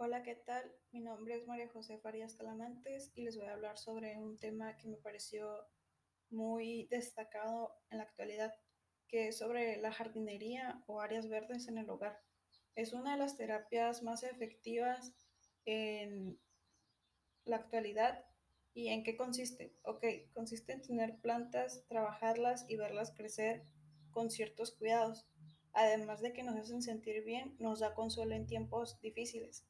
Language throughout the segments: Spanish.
Hola, ¿qué tal? Mi nombre es María José Farías Talamantes y les voy a hablar sobre un tema que me pareció muy destacado en la actualidad, que es sobre la jardinería o áreas verdes en el hogar. Es una de las terapias más efectivas en la actualidad. ¿Y en qué consiste? Ok, consiste en tener plantas, trabajarlas y verlas crecer con ciertos cuidados. Además de que nos hacen sentir bien, nos da consuelo en tiempos difíciles.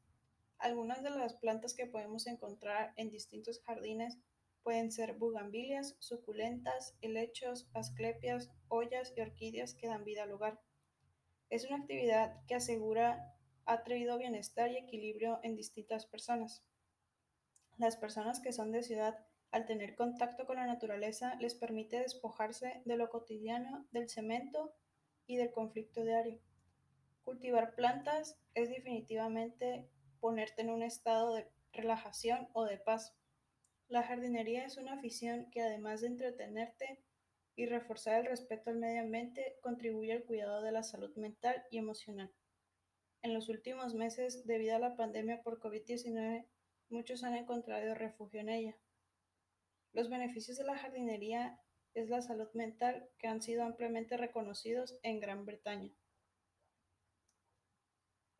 Algunas de las plantas que podemos encontrar en distintos jardines pueden ser bugambilias, suculentas, helechos, asclepias, ollas y orquídeas que dan vida al hogar. Es una actividad que asegura ha traído bienestar y equilibrio en distintas personas. Las personas que son de ciudad, al tener contacto con la naturaleza, les permite despojarse de lo cotidiano, del cemento y del conflicto diario. Cultivar plantas es definitivamente ponerte en un estado de relajación o de paz. La jardinería es una afición que además de entretenerte y reforzar el respeto al medio ambiente, contribuye al cuidado de la salud mental y emocional. En los últimos meses, debido a la pandemia por COVID-19, muchos han encontrado refugio en ella. Los beneficios de la jardinería es la salud mental que han sido ampliamente reconocidos en Gran Bretaña.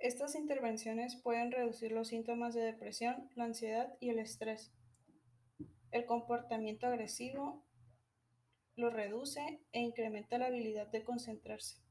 Estas intervenciones pueden reducir los síntomas de depresión, la ansiedad y el estrés. El comportamiento agresivo lo reduce e incrementa la habilidad de concentrarse.